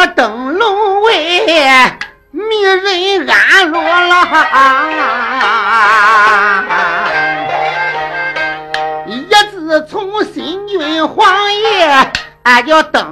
个灯笼位，迷人安落了。一字从新君皇爷，俺叫灯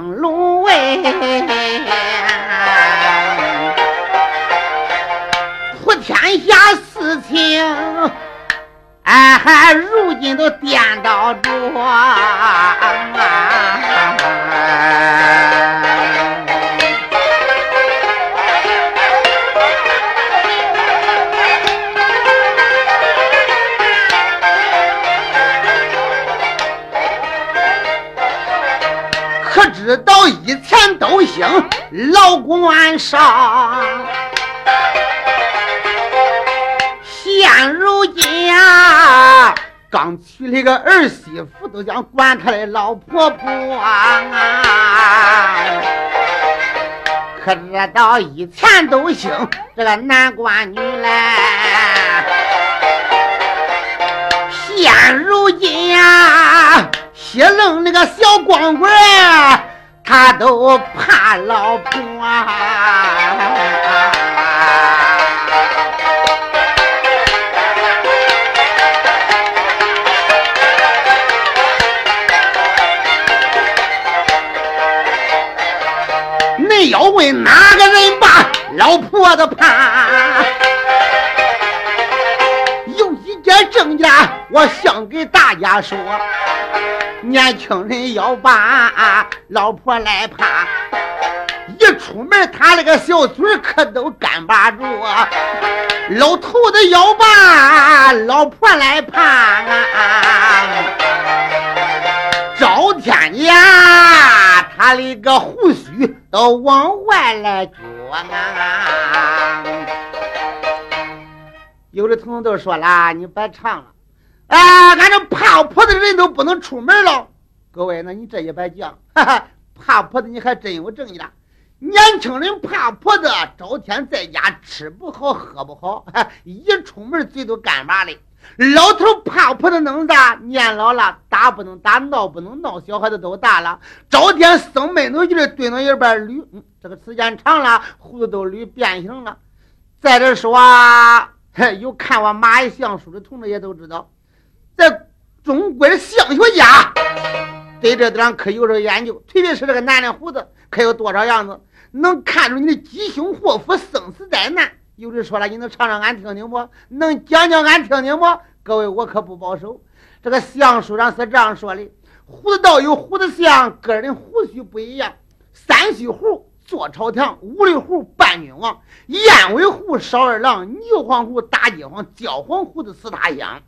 上。现如今呀，刚娶了个儿媳妇，都想管他的老婆婆啊。可知道以前都兴这个男管女嘞，现如今呀，西楞那个小光棍他都怕老婆。要问哪个人把老婆子怕？有一件证件，我想给大家说：年轻人要把老婆来怕，一出门他那个小嘴可都干巴住；老头子要把老婆来怕，赵天爷。他那个胡须都往外来撅啊！有的同学都说了，你别唱了，哎，俺这怕婆的人都不能出门了。各位，那你这也别犟，哈哈，怕婆子你还真有正义了。年轻人怕婆子，朝天在家吃不好喝不好，一出门嘴都干巴的。老头怕婆子弄啥？年老了，打不能打，闹不能闹，小孩子都大了，朝天生闷头劲儿，蹲到一边捋。这个时间长了，胡子都捋变形了。再者说啊，有看过马一相书的同志也都知道，在中国的相学家对这点可有着研究，特别是这个男的胡子，可有多少样子，能看出你的吉凶祸福、生死灾难。有人说了，你能唱唱俺听听不？能讲讲俺听听不？各位，我可不保守。这个相书上是这样说的：胡子道有胡子相，个人胡须不一样。三须胡坐朝堂，五里胡伴君王，燕尾胡少二郎，牛黄胡打饥荒，焦黄胡子四大香。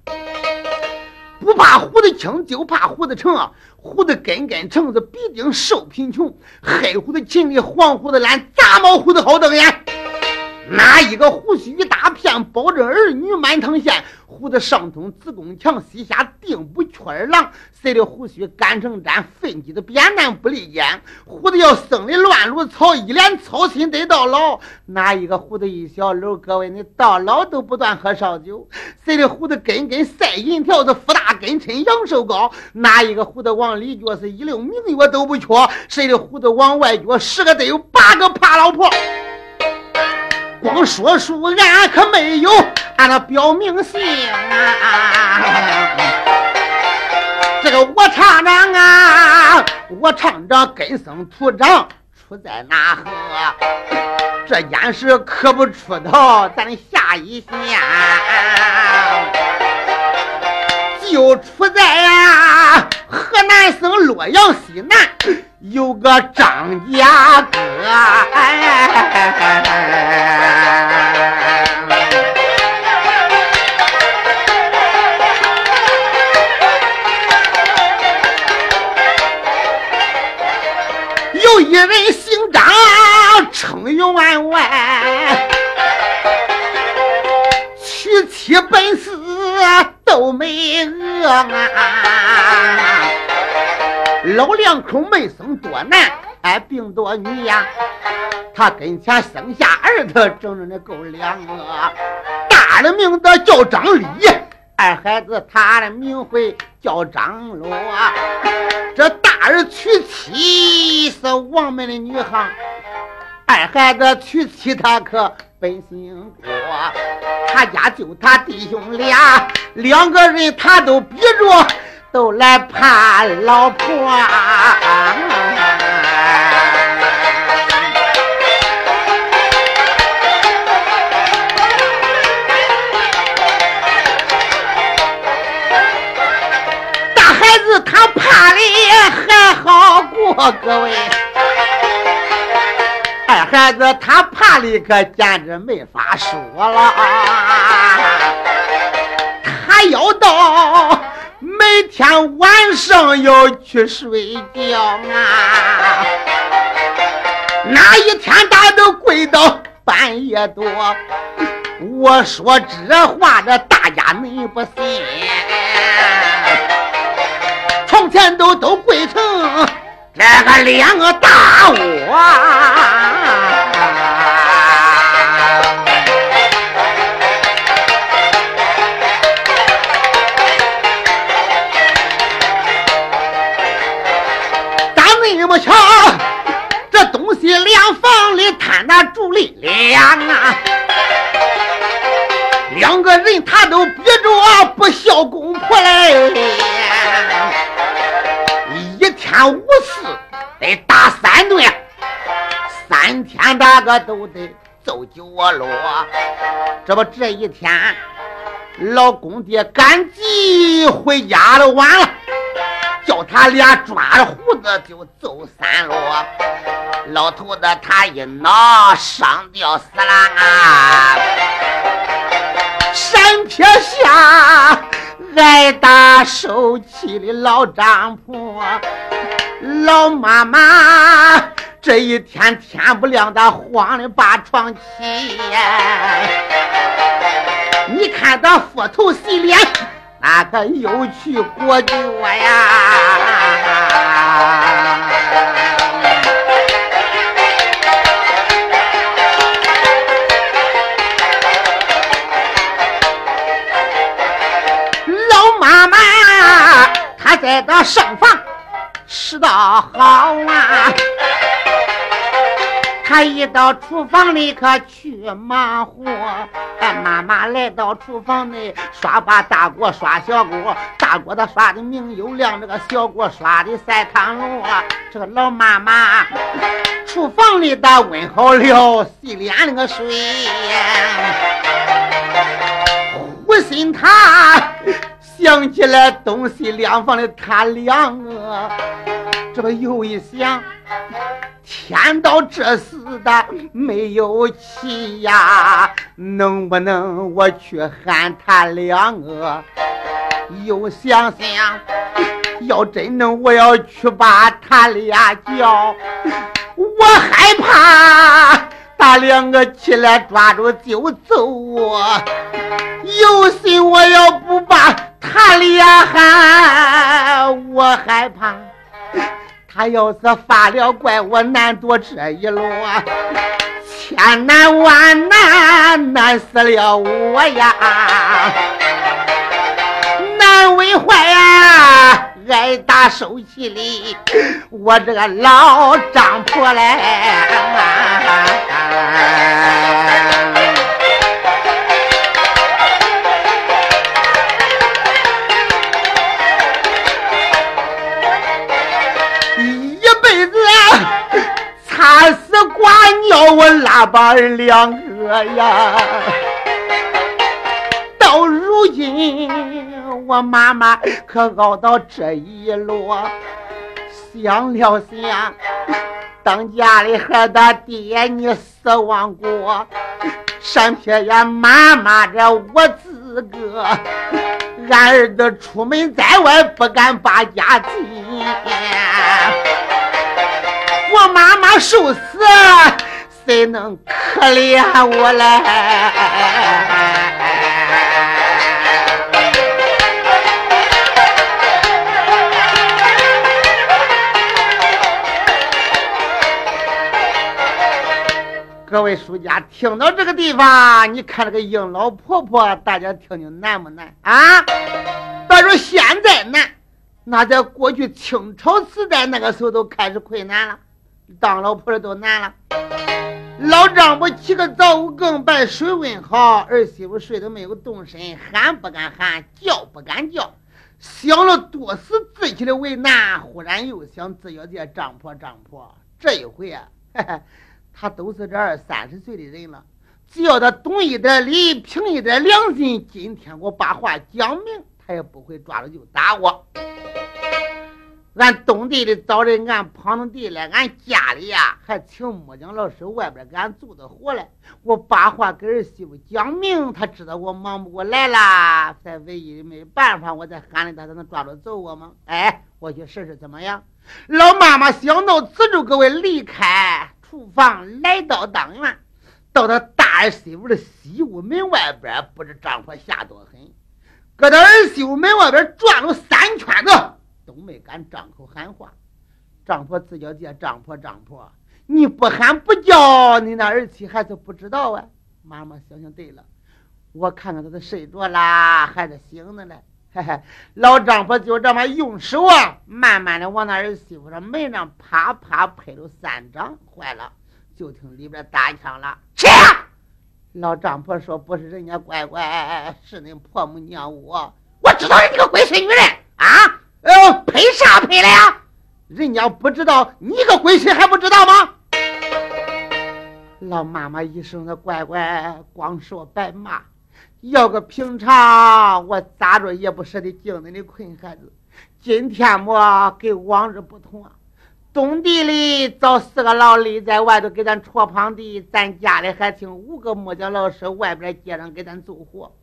不怕胡子青，就怕胡子成啊！胡子根根成子必定受贫穷。黑胡子勤力，黄胡子懒，杂毛胡子好瞪眼。哪一个胡须一大片，保证儿女满堂现。胡子上通子宫墙，膝下定不缺儿郎。谁的胡须干成毡，粪鸡的扁担不离肩。胡子要生的乱如草，一脸操心得到老。哪一个胡子一小篓，各位你到老都不断喝烧酒。谁的胡子根根赛银条，子福大根抻阳寿高。哪一个胡子往里撅，是一溜明月都不缺。谁的胡子往外撅，十个得有八个怕老婆。光说书，俺可没有俺那表明姓啊！这个我厂长啊，我厂长根生土长，出在哪河？这件事可不出到，咱下一线，就出在呀河南省洛阳西南。有个张家沟，有一人姓张，称员外，娶妻本是都没恶啊。老两口没生多难，哎，病多女呀，他跟前生下儿子，整整的够两个。大的名字叫张立，二孩子他的名讳叫张罗。这大儿娶妻是王门的女行，二孩子娶妻他可本姓郭。他家就他弟兄俩，两个人他都逼着。都来盼老婆，大孩子他怕的还好过，各位，二孩子他怕的可简直没法说了，他要到。每天晚上要去睡觉啊！哪一天他都跪到半夜多。我说这话，这大家恁不信。从前都都跪成这个两个大窝。那竹林两啊，两个人他都逼着不孝公婆嘞，一天无事得打三顿，三天大个都得走九落。这不这一天，老公爹赶集回家了，晚了。叫他俩抓着胡子就走三路，老头子他一恼上吊死了啊！山坡下挨打受气的老丈夫，老妈妈这一天天不亮的慌的把床起，你看他斧头洗脸。那个又去国酒呀？老妈妈她在这上房，拾到好啊。他一到厨房里可去忙活，哎，妈妈来到厨房内刷把大锅刷小锅，大锅他刷的明又亮，这个小锅刷的赛汤炉。这个老妈妈厨房里的温好了洗脸那个水，胡心他想起来东西两房的他两个，这不又一想。天到这时的没有气呀，能不能我去喊他两个？又想想，要真能我要去把他俩叫，我害怕他两个起来抓住就揍我。有心我要不把他俩喊，我害怕。他要是发了怪，我难躲这一路，千难万难难死了我呀！难为坏呀，挨打受气的我这个老张婆嘞！叫我拉把儿两个呀！到如今我妈妈可熬到这一路，想了想，当家里孩子爹你死亡过，山撇呀妈妈这我自个，俺儿子出门在外不敢把家进，我妈妈受死。谁能可怜我嘞？各位书家听到这个地方，你看这个应老婆婆，大家听听难不难啊？别说现在难，那在过去清朝时代那个时候都开始困难了，当老婆的都难了。老丈夫起个早五更，把水温好，儿媳妇睡得没有动身，喊不敢喊，叫不敢叫，想了多时自己的为难，忽然又想自要见丈婆丈婆。这一回啊，嘿嘿。他都是这二三十岁的人了，只要他懂一点理，凭一点良心，今天我把话讲明，他也不会抓着就打我。俺东地里找人，俺旁的地来，俺家里呀还请木匠老师，外边给俺做的活来。我把话给儿媳妇讲明，他知道我忙不过来了，才唯一的没办法，我再喊着他，才能抓住揍我吗？哎，我去试试怎么样？老妈妈想到此处，各位离开。厨房来到当院，到他大儿媳妇的西屋门外边，不知丈夫吓多狠，搁他儿媳妇门外边转了三圈子，都没敢张口喊话。丈夫自叫叫丈婆丈婆，你不喊不叫，你那儿媳还是不知道啊。妈妈想想对了，我看看他都睡着啦，还是醒着嘞。嘿嘿，老丈夫就这么用手啊，慢慢的往那儿媳妇的门上啪啪拍了三掌，坏了，就听里边打枪了。去！老丈夫说：“不是人家乖乖，是恁婆母娘我。我知道你个龟孙女人啊！赔，啥赔了呀？人家不知道，你个龟孙还不知道吗？”老妈妈一声的乖乖，光说白骂。要个平常，我咋着也不舍得敬恁的困孩子。今天么跟往日不同啊！东地里找四个老李在外头给咱戳旁地，咱家里还请五个木匠老师外边街上给咱做活。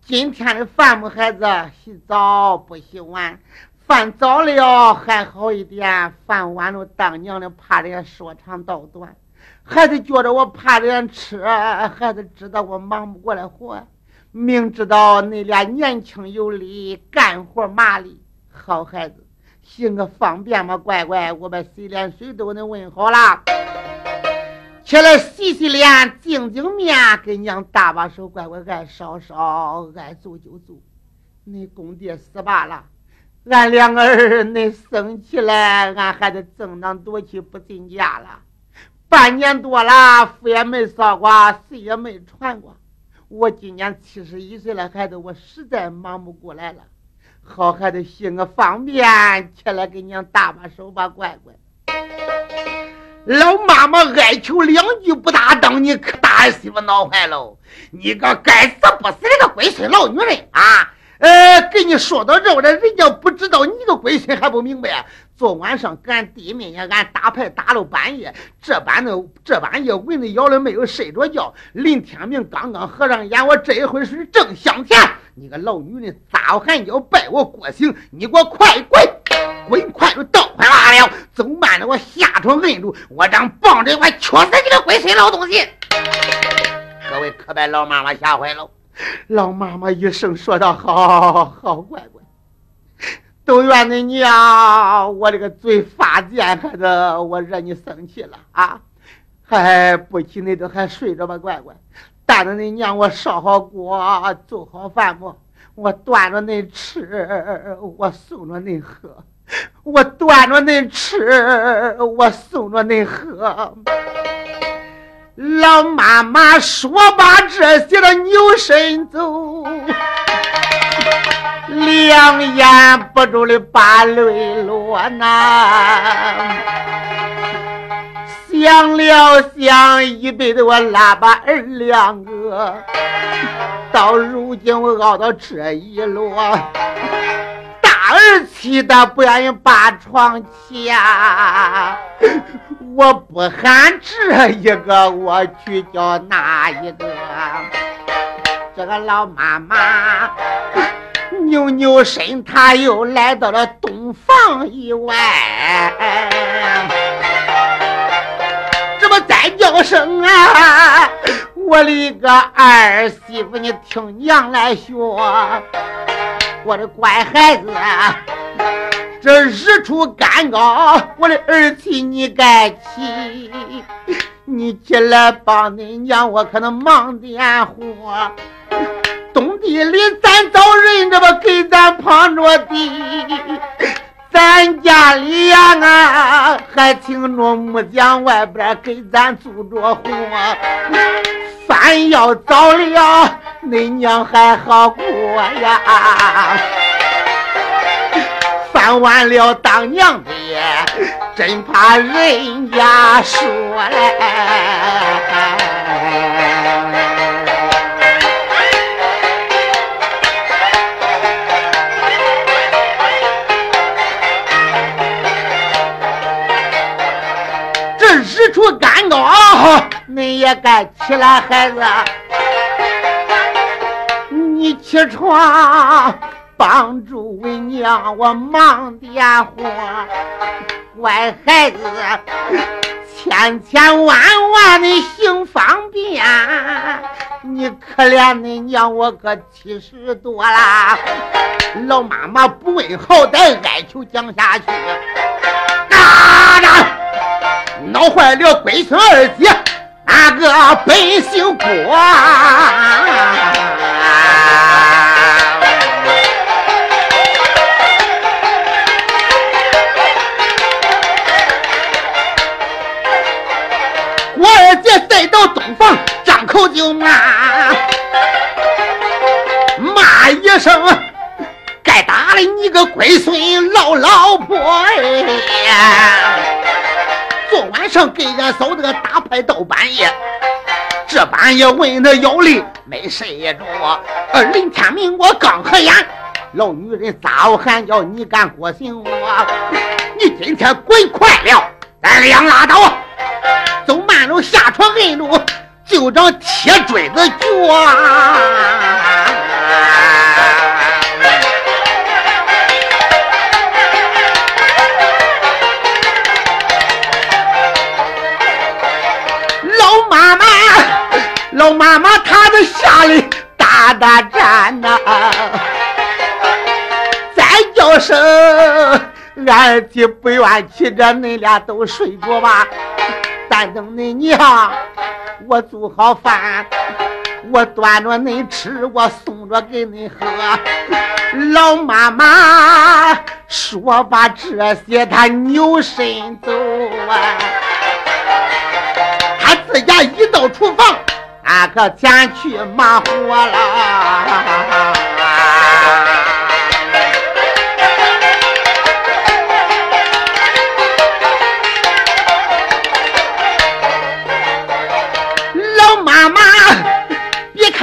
今天的饭么孩子洗澡不洗碗，饭早了还好一点，饭晚了当娘的怕人家说长道短，孩子觉着我怕人家吃，孩子知道我忙不过来活。明知道你俩年轻有力，干活麻利，好孩子，行个方便吗？乖乖，我把洗脸水都给你问好了，起来洗洗脸，净净面，给娘搭把手，乖乖爱烧烧，爱做就做。你公爹死罢了，俺两个儿恁生起来，俺还得正当夺去不进家了，半年多了，福也没扫过，谁也没传过。我今年七十一岁了，孩子，我实在忙不过来了。好孩子，行个方便，起来给娘搭把手吧，乖乖。老妈妈哀求两句不答等，你可大儿媳妇闹坏喽！你个该死不死的个龟孙老女人啊！呃，跟你说到这了，人家不知道，你个龟孙还不明白啊。昨晚上跟俺弟妹呀，俺打牌打到半夜，这半的这半夜蚊子咬了没有睡着觉。临天明刚刚合上眼，我这一会是正香甜。你个老女人，咋还要拜我过刑？你给我快滚！滚快就倒快拉了，走慢了我下床摁住，我让棒子我敲死你个龟孙老东西！各位可把老妈妈吓坏了。老妈妈一声说道：“好好乖乖，都怨你娘！我这个嘴发贱，孩子，我惹你生气了啊！还不起，你都还睡着吧，乖乖。等着你娘我烧好锅，做好饭不？我端着恁吃，我送着恁喝。我端着恁吃，我送着恁喝。”老妈妈说罢这些了，扭身走，两眼不住的把泪落呐。想了想，一辈子我拉把儿两个，到如今我熬到这一落，大儿气的不愿意把床下。我不喊这一个，我去叫那一个。这个老妈妈扭扭身，她又来到了东房以外。这么再叫声啊！我的个儿媳妇，你听娘来学，我的乖孩子。这日出干高，我的儿妻你该起，你起来帮你娘，我可能忙点活。东地里咱找人，这不给咱旁着地。咱家里呀，啊，还请着木匠外边给咱做着活。饭要早了，恁娘还好过呀。饭完了当娘的，真怕人家说嘞。日出干高，你也该起来，孩子，你起床帮助为娘我忙点活。乖孩子，千千万万的行方便，你可怜你娘我可七十多啦，老妈妈不问好歹，哀求讲下去。闹坏了龟孙二姐，那个本姓郭，我二姐再到东房，张口就骂，骂一声，该打的你个龟孙老老婆哎！昨晚上给俺嫂子打牌到半夜，这半夜问他要力没睡着。二林天明我刚合眼，老女人咋我喊叫你敢过醒我？你今天滚快了，咱俩拉倒，下床摁住，就找铁锥子脚。老妈妈，老妈妈她在下里打打战呐，再叫声俺儿媳不愿气，这恁俩都睡着吧。但等恁娘我做好饭，我端着恁吃，我送着给恁喝。老妈妈说把这些，她扭身走啊，她自家一到厨房。那可前去忙活了，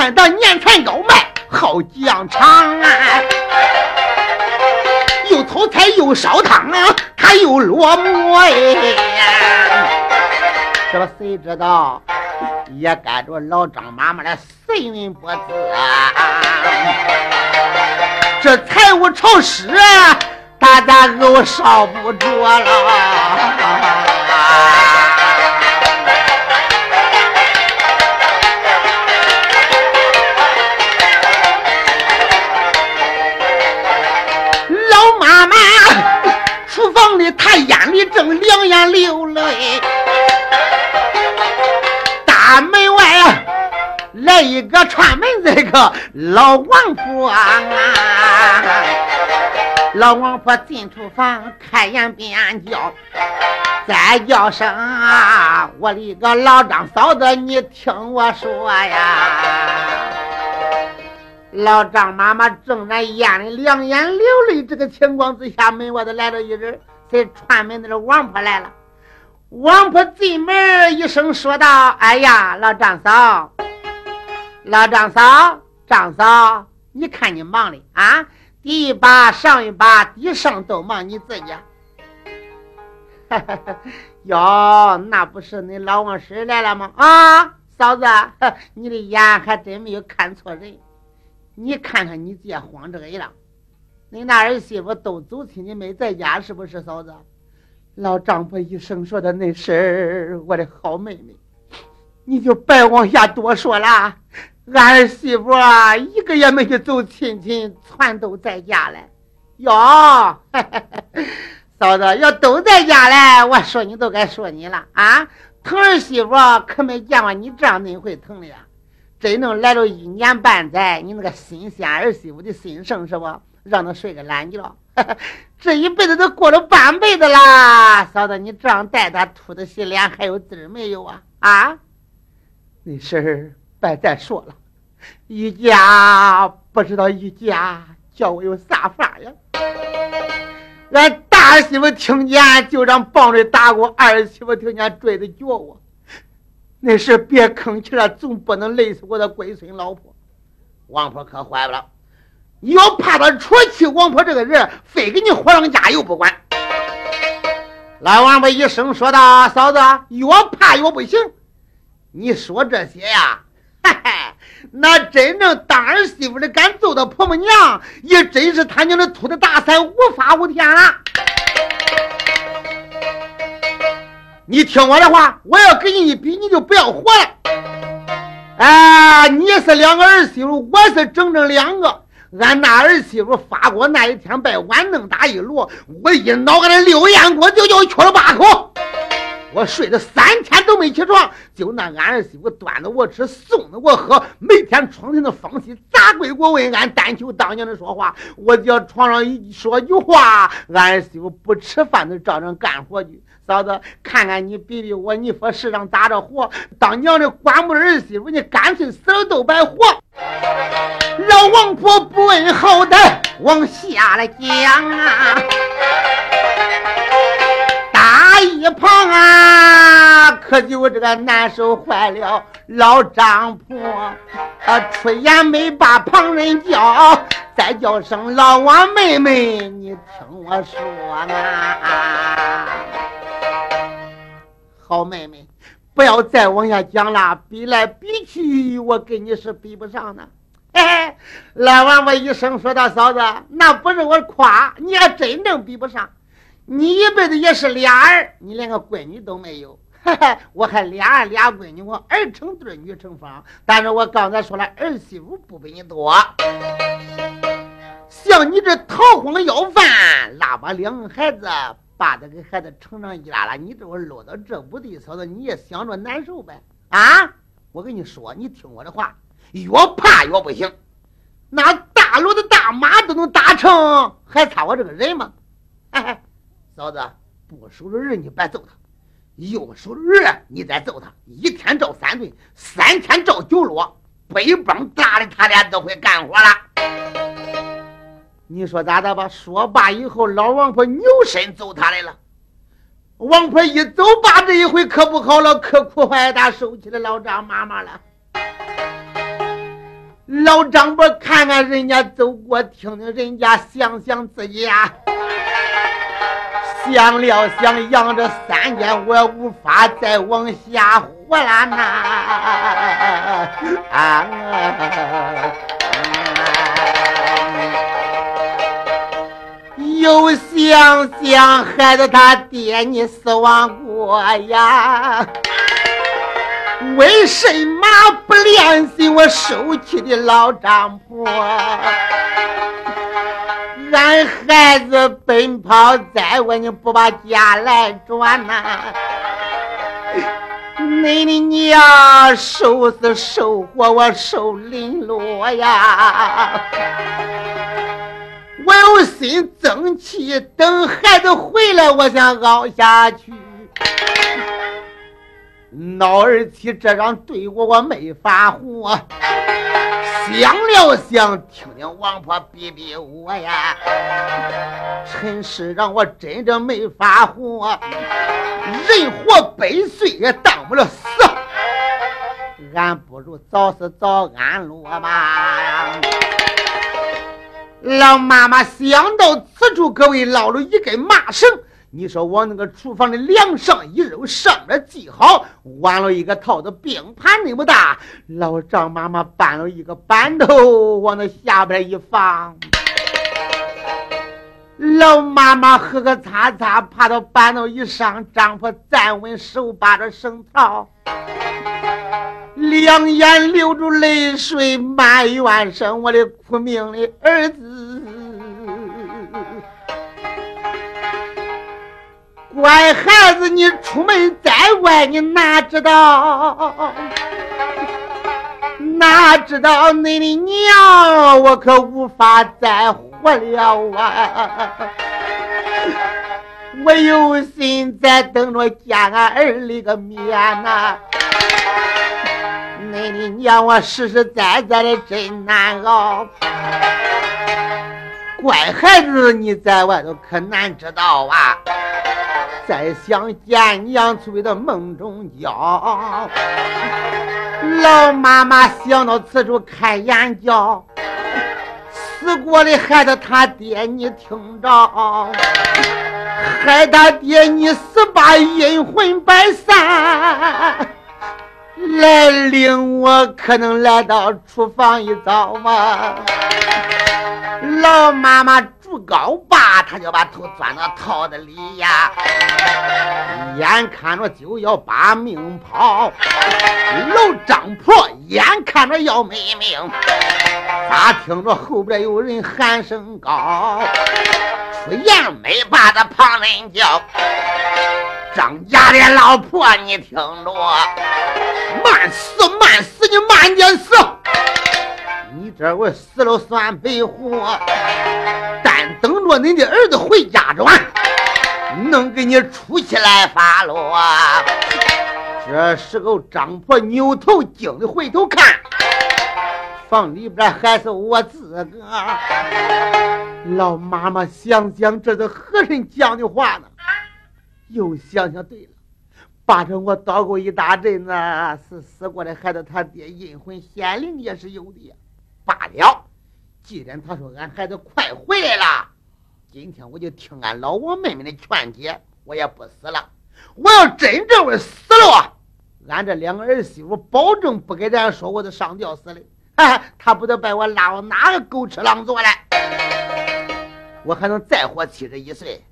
看到年产高卖，好酱肠啊，又炒菜又烧汤啊，他又落馍哎，这谁知道？也跟着老张妈妈的神文不字啊！这财务潮湿，大家都烧不着了。房里她眼里正两眼流泪。大门外来一个串门这个老王婆啊！老王婆进厨房，开眼便叫，再叫声啊！我的个老张嫂子，你听我说呀！老张妈妈正在眼里两眼流泪这个情况之下，门外头来了一人，这串门的王婆来了。王婆进门一声说道：“哎呀，老张嫂，老张嫂，张嫂，你看你忙的啊！第一把上一把，一上都忙你自己。哟，那不是你老王婶来了吗？啊，嫂子，你的眼还真没有看错人。你看看你姐慌这个样，你那儿媳妇都走亲戚没在家，是不是嫂子？”老丈夫一生说的那事儿，我的好妹妹，你就别往下多说了。俺儿媳妇啊，一个也没去走亲戚，全都在家嘞。哟，嫂子要都在家嘞，我说你都该说你了啊！疼儿媳妇可没见过你这样恁会疼的呀！真正来了一年半载，你那个新鲜儿媳妇的心声是不？让他睡个懒觉，这一辈子都过了半辈子啦！嫂子，你这样待他，秃的洗脸还有滋没有啊？啊？那事儿别再说了，一家不知道一家叫我有啥法呀？俺大媳妇听见就让棒槌打我，二媳妇听见拽着脚我。那事别吭气了，总不能累死我的龟孙老婆。王婆可坏了，要怕他出气，王婆这个人非给你火上加油不管。老王婆一声说道：“嫂子，越怕越不行。你说这些呀，嘿嘿，那真正当儿媳妇的敢揍他婆母娘，也真是他娘的秃的大伞无法无天了。”你听我的话，我要跟你一比，你就不要活了。哎，你是两个儿媳妇，我是整整两个。俺那儿媳妇发过那一天拜碗弄打一摞，我一脑袋的溜烟锅就叫缺了八口。我睡了三天都没起床，就那俺儿媳妇端着我吃，送着我喝，每天床前的风息咋归我问俺但求当娘的说话，我叫床上一说句话，俺儿媳妇不吃饭都照样干活去。嫂子，看看你比比我，你说世上咋着活？当娘的管不儿媳妇，你干脆死了都白活。老王婆不问好歹，往下来讲啊。大一旁啊，可就这个难受坏了。老张婆啊，出言没把旁人叫，再叫声老王妹妹，你听我说啊。好妹妹，不要再往下讲了，比来比去，我跟你是比不上的。嘿嘿，老王我一声说道：“嫂子，那不是我夸，你还真正比不上。你一辈子也是俩儿，你连个闺女都没有。嘿嘿，我还俩儿俩闺女，我儿成对，女成双。但是我刚才说了，儿媳妇不比你多。像你这逃荒要饭，拉把两个孩子。”把这个孩子成长一拉拉，你这会落到这步地，嫂子你也想着难受呗？啊！我跟你说，你听我的话，越怕越不行。那大骡子大马都能打成，还差我这个人吗？哎，嫂子，不守着人你别揍他，又守着人你再揍他，一天照三顿，三天照九落，背帮大的他俩都会干活了。你说咋的吧？说罢以后，老王婆扭身走他来了。王婆一走罢，这一回可不好了，可苦坏他收起了老张妈妈了。老张婆看看人家走过，听听人家，想想自己呀，想了想，养这三年，我无法再往下活了呐。啊！又想想孩子他爹你死亡过呀，为什么不联系我受气的老丈婆？俺孩子奔跑在外，你不把家来转呐？恁的娘受死受活，我受凌落呀！有心争气，等孩子回来，我想熬下去。闹儿妻这样对我，我没法活。想了想，听听王婆逼逼我呀，陈世让我真正没法活。人活百岁也当不了死，俺不如早死早安乐吧。老妈妈想到此处，各位捞了一根麻绳。你说往那个厨房的梁上一扔，上面系好，弯了一个套子，冰盘那么大。老张妈妈搬了一个板头，往那下边一放。老妈妈喝个擦擦，爬到板头一上，张婆站稳手把着绳套。两眼流着泪水，埋怨声：“我的苦命的儿子，乖孩子，你出门在外，你哪知道？哪知道你的娘，我可无法再活了啊！我有心在等着见俺儿里个面呐。你的娘，我实实在在的真难熬。乖孩子，你在外头可难知道啊！再想见娘，除非到梦中叫。老妈妈想到此处开眼角，死过的孩子他爹你听着，害他爹你死把阴魂摆散，来领我可能来到厨房一遭吗？老妈妈不高吧，他就把头钻到套子里呀，眼看着就要把命抛。老张婆眼看着要没命，咋听着后边有人喊声高？出言没把的旁人叫，张家的老婆你听着，慢死慢死你慢点死。你这会死了算白活，但等着你的儿子回家转，能给你出气来发落。这时候，张婆扭头惊的回头看，房里边还是我自个。老妈妈想想，这是何人讲的话呢？又想想，对了，把着我捣鼓一大阵子，是死过的孩子他爹阴魂显灵也是有的。罢了，既然他说俺孩子快回来了，今天我就听俺老王妹妹的劝解，我也不死了。我要真这会死了，俺这两个儿媳妇保证不给咱说我是上吊死的。他不得把我拉到哪个狗吃狼做来？我还能再活七十一岁？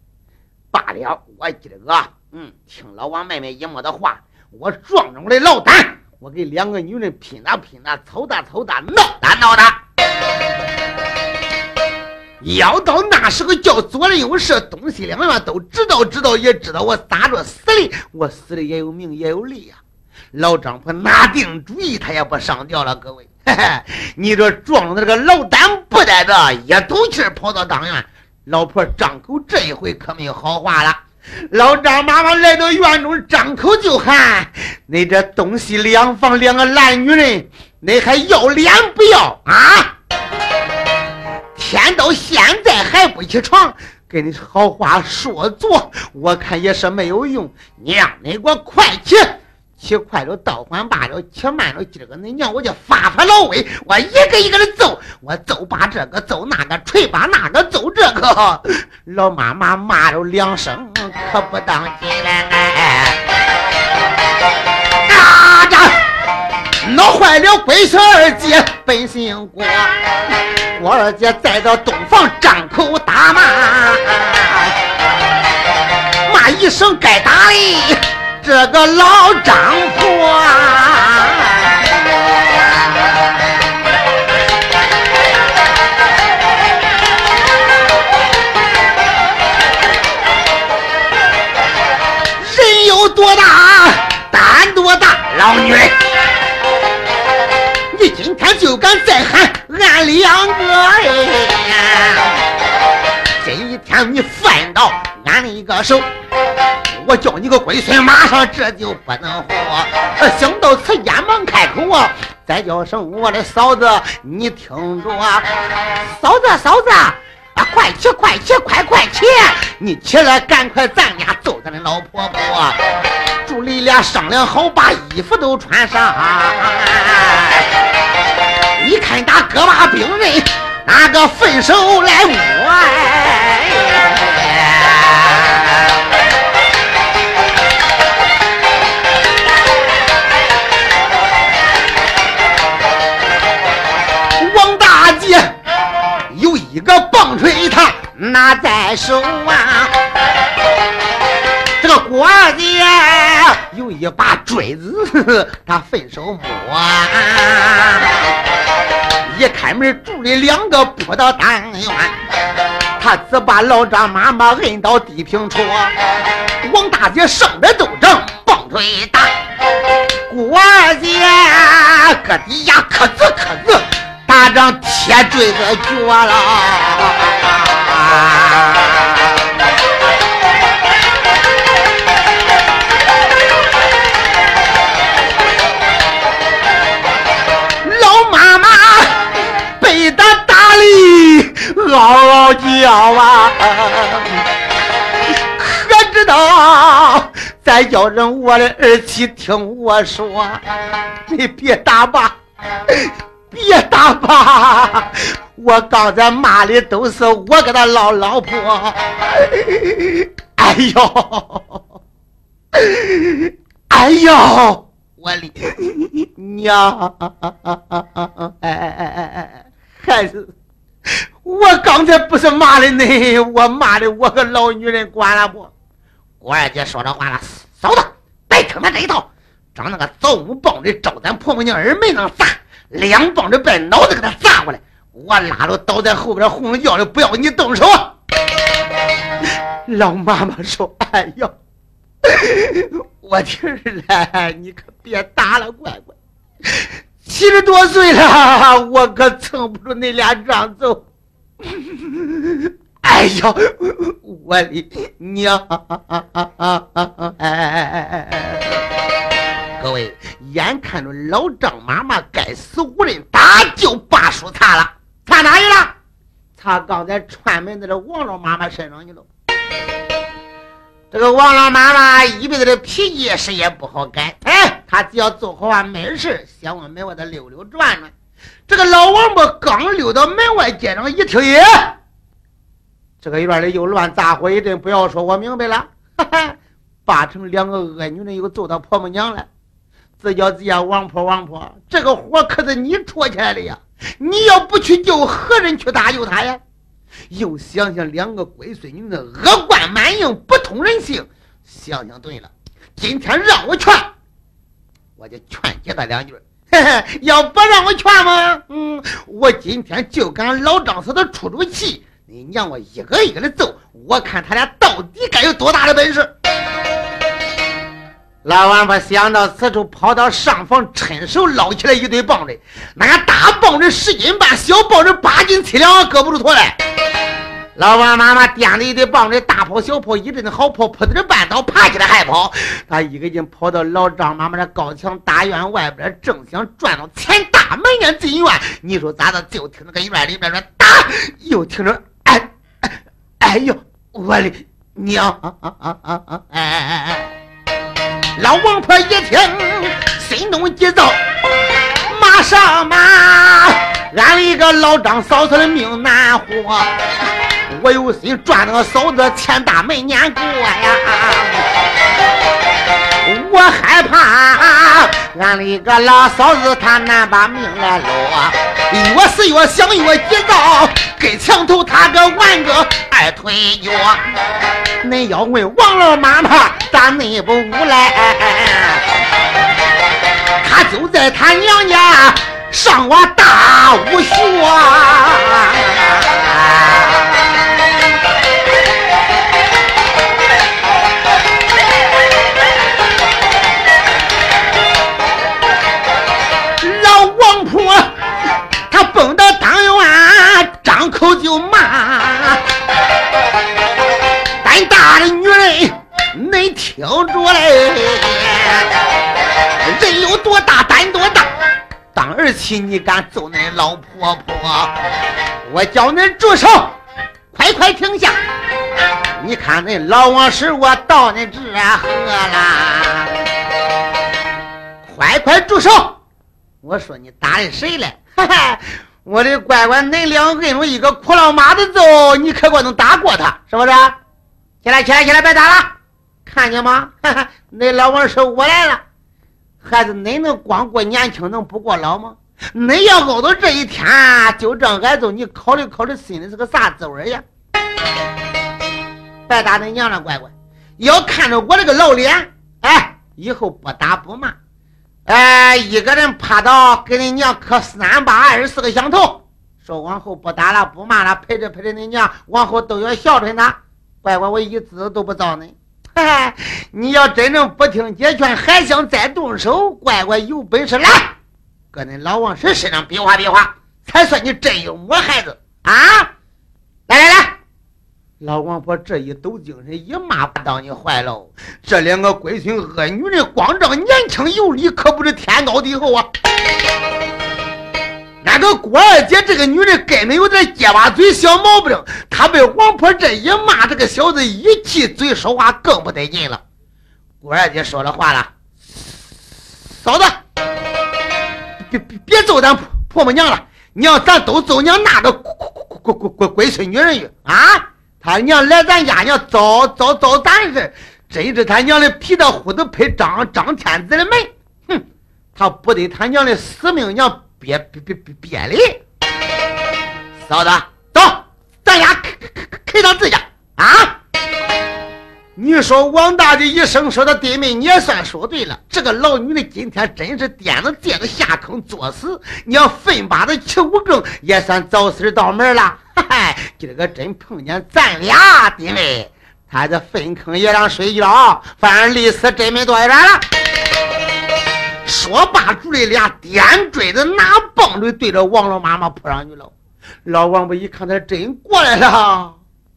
罢了，我今儿个，嗯，听老王妹妹一摸的话，我壮着我的老胆。我给两个女人拼打拼打，操打操打，闹打闹打。要到那时候，叫左邻右舍、东西两院都知道，知道也知道我咋着死的。我死的也有名也有利呀。老张婆拿定主意，他也不上吊了。各位，嘿嘿，你这撞的这个老胆不在这，一赌气跑到当院，老婆张口这一回可没有好话了。老张妈妈来到院中，张口就喊：“你这东西两房两个烂女人，你还要脸不要啊？天到现在还不起床，给你好话说足，我看也是没有用。娘，你给我快起！”骑快了，倒管罢了；骑慢了，今儿个恁娘我就发发老威，我一个一个的揍，我揍把这个，揍那个，捶把那个，揍这个。老妈妈骂了两声，可不当心嘞！啊！这闹坏了闺孙二姐，本姓郭，郭二姐再到东房张口大骂，骂一声该打的。这个老张婆，人有多大胆多大，老女人，你今天就敢再喊俺两个哎！你犯到俺的一个手。我叫你个龟孙，马上这就不能活。呃想到此，间忙开口啊，再叫声我的嫂子，你听着啊，嫂子嫂子，啊，快起快起快快起！你起来，赶快咱俩揍咱的老婆婆。祝你俩商量好，把衣服都穿上。你看打哥把兵刃，那个分手来摸。一个棒槌他拿在手啊，这个郭二姐有一把锥子，他分手摸。一开门，住的两个扑到单元，他只把老张妈妈摁到地平处，王大姐生的都正蹦腿打，郭二姐搁底下磕子磕子，打仗铁坠子脚了。嗷嗷叫啊！可知道再叫人我的儿妻听我说，你别打吧，别打吧！我刚才骂的都是我给他老老婆。哎呦，哎呦，我的娘！哎哎哎哎哎，孩子。我刚才不是骂了你，我骂的我个老女人，管了不？郭二姐说这话了，嫂子别听他这一套，长那个枣木棒的照咱婆婆娘耳门上砸，两棒子把脑袋给他砸过来，我拉着倒在后边哄着叫的，不要你动手。老妈妈说：“哎呀，我听儿你可别打了，乖乖，七十多岁了，我可撑不住那俩仗走。”哎呦，我的娘！各位，眼看着老张妈妈该死无人打，就把书擦了，擦哪去了？他刚才串门子的王老妈妈身上去了。这个王老妈妈一辈子的脾气谁也不好改，哎，他只要做好啊没事，先往门外头溜溜转转。这个老王八刚溜到门外，街上一听，耶，这个院里又乱杂火一阵。不要说，我明白了，哈哈，八成两个恶女人又揍到婆婆娘了。自叫自家王婆王婆，这个火可是你戳起来的呀！你要不去救，何人去搭救他呀？又想想两个龟孙女的恶贯满盈，不通人性，想想对了，今天让我劝，我就劝解他两句。嘿 嘿要不让我劝吗？嗯，我今天就赶老张嫂子出出气，你娘我一个一个的揍，我看他俩到底该有多大的本事。老王八想到此处，跑到上房，趁手捞起来一堆棒子，那个大棒子十斤半，小棒子八斤七两，搁不住头来。老王妈妈掂着一堆棒子，大跑小跑，一阵子好跑，扑腾着绊倒，爬起来还跑。他一个劲跑到老张妈妈的高墙大院外边，正想转到前大门眼进院，你说咋的？就听那个院里边说打，又听着哎哎哎呦，我的娘！啊啊啊啊啊！哎哎哎！老王婆一听，心中急躁，马上嘛，俺一个老张嫂子的命难活。我有心赚那个嫂子钱大门年过呀，我害怕俺的个老嫂子她难把命来落，越是越想越急躁，跟墙头他个玩个二腿脚。恁要问王老妈妈咋恁不无赖？他就在他娘家上我大武学。当儿媳你敢揍恁老婆婆？我叫恁住手，快快停下！你看恁老王使我到恁这喝啦，快快住手！我说你打的谁嘞？哈哈。我的乖乖，恁两摁着一个苦老妈子揍，你可我能打过他，是不是？起来，起来，起来，别打了，看见吗？恁老王说我来了，孩子，恁能光过年轻，能不过老吗？恁要熬到这一天，就这挨揍，你考虑考虑，心里是个啥滋味呀？别打恁娘了，乖乖，要看着我这个老脸，哎，以后不打不骂。哎，一个人趴倒，给恁娘磕三八二十四个响头，说往后不打了，不骂了，陪着陪着恁娘，往后都要孝顺她。乖乖，我一字都不造你。你要真正不听姐劝，还想再动手，乖乖有本事来，搁恁老王婶身上比划比划，才算你真有母孩子啊！来来来，老王婆这一抖精神，一骂不当你坏了。这两个龟孙恶女人，光仗年轻有理，可不是天高地厚啊！那个郭二姐这个女人根本有点结巴嘴小毛病，她被王婆这一骂，这个小子一气嘴说话更不得劲了。郭二姐说了话了：“嫂子，别别别揍咱婆婆母娘了，娘咱都揍娘那个龟龟龟龟龟孙女人去啊！他娘来咱家娘遭遭遭咱事，真是他娘的皮的胡子配张张天子的门，哼！他不得他娘的死命娘。”别别别别别哩！嫂子，走，咱俩开开开到自家啊！你说王大姐一生说的弟妹，你也算说对了。这个老女的今天真是颠着借子下坑作死，你要奋把子起五更，也算早死到门了。哈哈，今儿个真碰见咱俩弟妹，他这粪坑也让睡觉，反正离死真没多远了。说罢，主力俩颠锥子拿棒槌对着王老妈妈扑上去了。老王婆一看，他真过来了。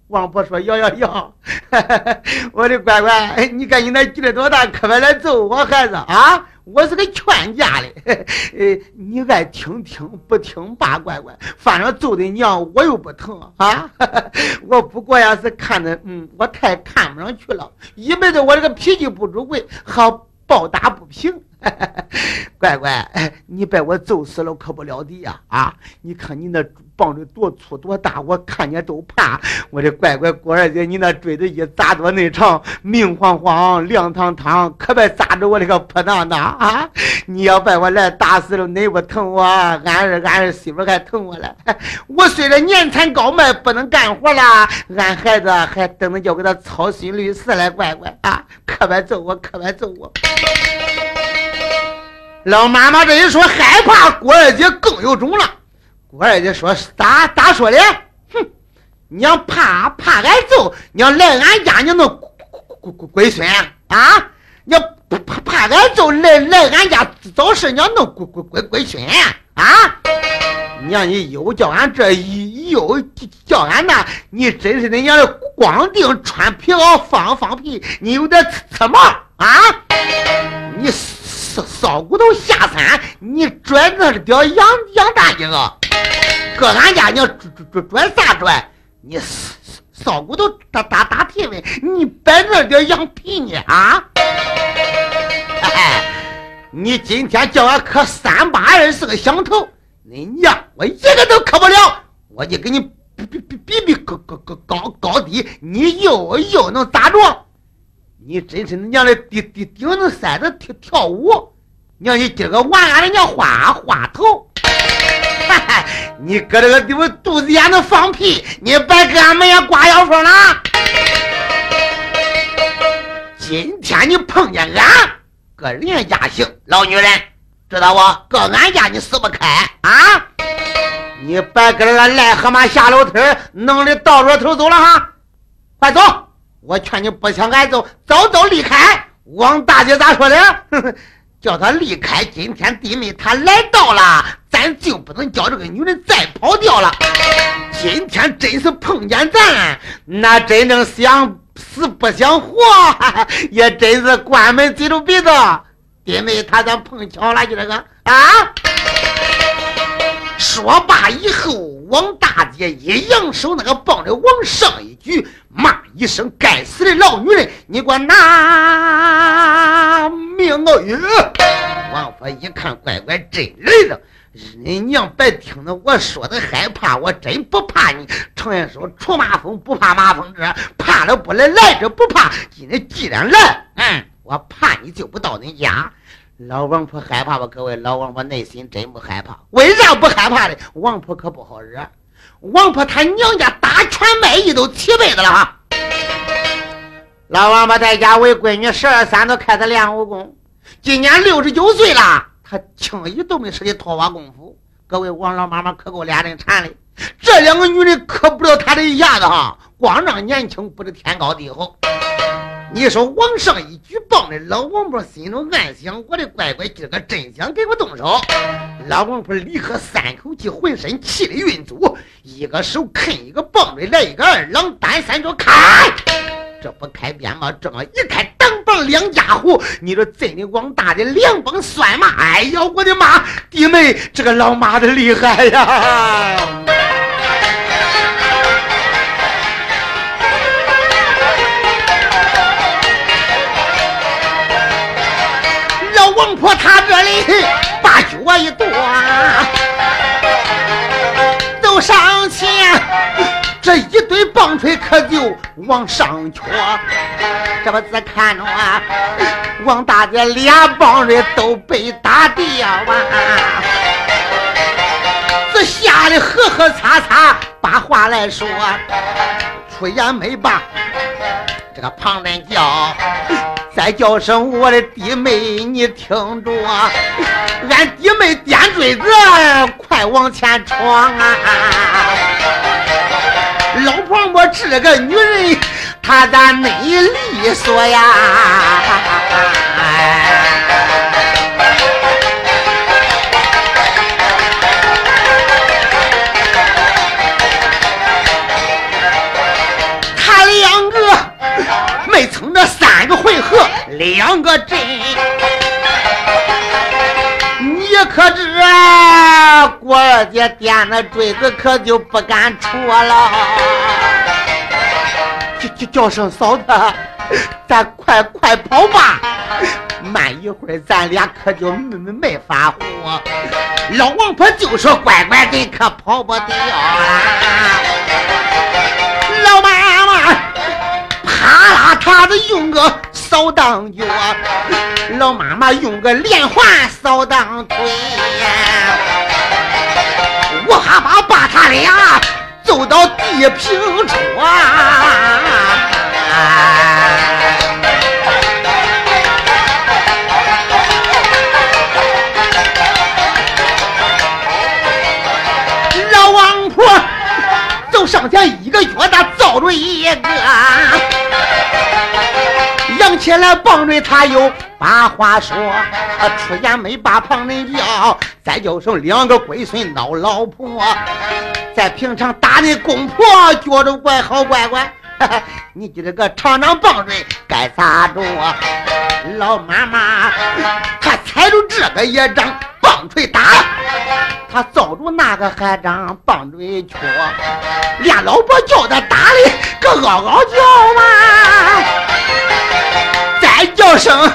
王婆说：“要要要，我的乖乖，你看你那劲儿多大，可别来揍我孩子啊！我是个劝架的，呃，你爱听听，不听罢，乖乖。反正揍的娘我又不疼啊！我不过要是看着，嗯，我太看不上去了。一辈子我这个脾气不足贵，好暴打不平。”乖乖，你把我揍死了可不了的呀！啊，你看你那棒子多粗多大，我看见都怕。我的乖乖郭二姐，你那锥子一扎多那长，明晃晃亮堂堂，可别扎着我这个破囊囊啊！你要把我来打死了，你不疼我，俺儿俺儿媳妇还疼我了。我虽然年产高迈，不能干活了，俺孩子还等着叫给他操心累死嘞，乖乖啊！可别揍我，可别揍我。老妈妈这一说，害怕郭二姐更有种了。郭二姐说：“咋咋说的？哼，娘怕怕挨揍，娘来俺家，你能龟孙啊？娘怕怕挨揍，来来俺家找事，娘能龟龟龟龟孙啊？娘你又叫俺这一又叫俺那，你真是恁娘的光腚穿皮袄放放屁，你有点刺毛啊？你。”骚骨头下山，你拽那点羊羊大姐个，搁俺家你拽拽拽啥拽？你骚骨头打打打屁呗？你摆那点羊皮呢啊？你今天叫俺磕三八二十个响头，你娘我一个都磕不了，我就给你比比比比比高高高高高低，你又又能咋着？你真是娘的顶顶顶能塞子跳跳舞，娘你今个玩俺的娘花花头，哈哈！你搁这个地方肚子眼能放屁，你别给俺们也刮妖风了。今天你碰见俺，搁人家家行，老女人知道不？搁俺家你死不开啊！你别搁这个癞蛤蟆下楼梯，弄得倒着头走了哈！快走！我劝你不想挨揍，早早离开。王大姐咋说的？叫他离开。今天弟妹她来到了，咱就不能叫这个女人再跑掉了。今天真是碰见咱，那真正想死不想活，也真是关门闭着鼻子。弟妹她算碰巧了，就这个啊。说罢以后，王大姐一扬手，那个棒子往上一举，骂一声：“该死的老女人，你给我拿命啊！”哟，王婆一看，乖乖真来了，你娘别听着我说的害怕，我真不怕你。常言说，出马蜂不怕马蜂蛰，怕了不来，来者不怕。今天既然来，嗯，我怕你就不到你家。老王婆害怕吧？各位，老王婆内心真不害怕。为啥不害怕呢？王婆可不好惹。王婆她娘家打拳卖艺都七辈子了哈。老王婆在家为闺女十二三都开始练武功，今年六十九岁了，她轻易都没使的桃花功夫。各位，王老妈妈可够俩人馋的。这两个女人可不知道她这一下子哈，光长年轻不知天高地厚。你说往上一举棒的，老王婆心中暗想：我的乖乖，今个真想给我动手。老王婆立刻三口气，浑身气力运足，一个手啃一个棒槌，来一个二郎单三脚开，这不开鞭吗？这么一开，当棒两家伙，你说真的往大的两帮酸吗！哎呀，我的妈！弟妹，这个老妈的厉害呀！我他这里把脚一跺，走上前，这一堆棒槌可就往上缺。这不只看着啊，王大姐俩棒槌都被打掉啊！这吓得呵呵擦擦把话来说，出言没把这个旁人叫。再叫声我的弟妹，你听着，俺弟妹颠坠子，快往前闯啊！老婆婆这个女人，她咋那利索呀？两个阵，你可知郭二姐掂那坠子可就不敢戳了。叫叫叫声嫂子，咱快快跑吧！慢一会儿咱俩可就没没法活。老王婆就说：“乖乖的，可跑不掉。”老妈啦啪的用个。扫荡脚，老妈妈用个连环扫荡腿，我哈巴把他俩揍到地平川。老王婆走上前一起来棒槌，他又把话说，出言没把旁人叫，再叫上两个龟孙闹老婆，在平常打的公婆觉着怪好怪怪，你今这个长长棒槌该咋着？老妈妈，他踩着这个一张棒槌打，他遭着那个还张棒槌缺，连老婆叫他打的个嗷嗷叫嘛。叫声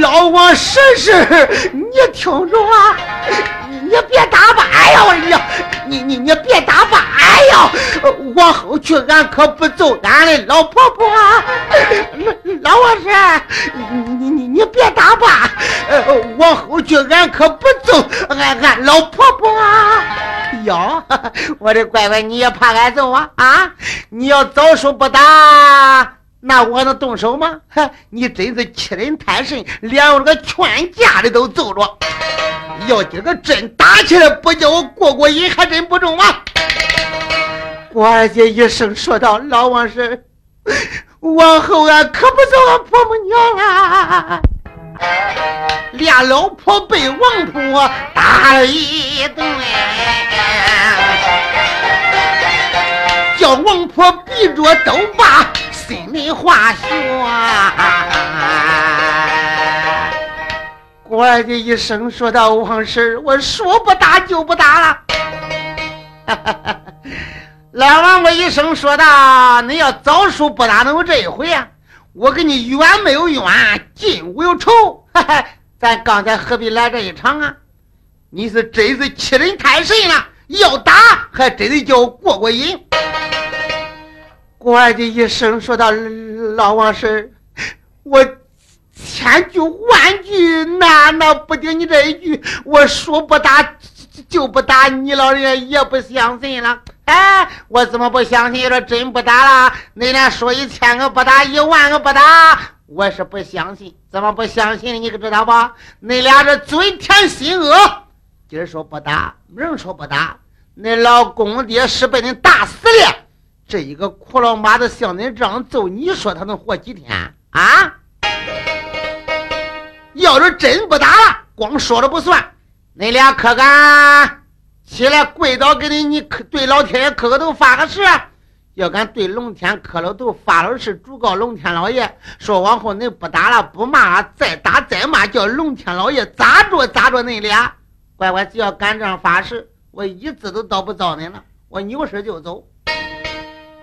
老王婶婶，你听着啊！你别打吧！哎呀，我，你你你别打吧！哎呀，往后去，俺可不揍俺的老婆婆。老老王婶，你你你你别打吧！往后去，俺可不揍俺俺老婆婆。哟，我的乖乖，你也怕俺揍啊？啊！你要早说不打。那我能动手吗？哈，你真是欺人太甚，连我这个劝架的都揍着。要今个真打起来，不叫我过过瘾，还真不中啊！我二姐一声说道：“老王婶，往后俺可不揍俺婆婆娘了。”俩老婆被王婆打了一顿，叫王婆闭着都罢。心里话说，郭二姐一声说道：“王婶，我说不打就不打了。”老王我一声说道：“你要早说不打，能有这一回啊？我跟你冤没有冤，近无有仇。咱刚才何必来这一场啊？你是真是欺人太甚了，要打还真得叫我过过瘾。”郭二姐一声说道：“老王婶，我千句万句那那不顶你这一句，我说不打就不打，你老人家也不相信了。哎，我怎么不相信？说真不打了，你俩说一千个不打，一万个不打，我是不相信。怎么不相信？你可知道不？你俩这嘴甜心恶，今儿说不打，明儿说不打。”恁老公爹是被恁打死的。这一个苦老妈子像恁这样揍，你说他能活几天啊？要是真不打了，光说了不算。恁俩可敢起来跪倒给你，你对老天爷磕个头发个誓？要敢对龙天磕了头发了誓，主告龙天老爷，说往后恁不打了，不骂了，再打再骂，叫龙天老爷咋着咋着恁俩。乖乖，只要敢这样发誓，我一字都叨不着恁了，我扭身就走。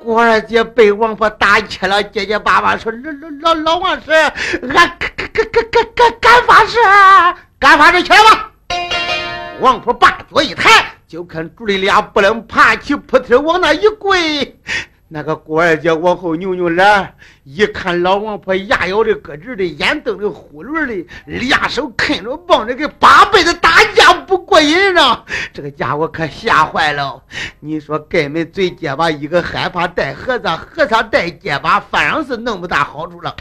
我二姐被王婆打起了，结结巴巴说：“老老老王师，俺敢敢敢敢敢敢发誓，敢发誓去吧。”王婆把脚一抬，就看主里俩不能爬起，扑腿往那一跪。那个郭二姐往后扭扭脸，一看老王婆牙咬的咯吱的，眼瞪的呼噜的，俩手啃着棒子，跟八辈子打架不过瘾呢。这个家伙可吓坏了。你说根本嘴结巴，一个害怕带和尚，和尚带结巴，反而是弄不大好处了。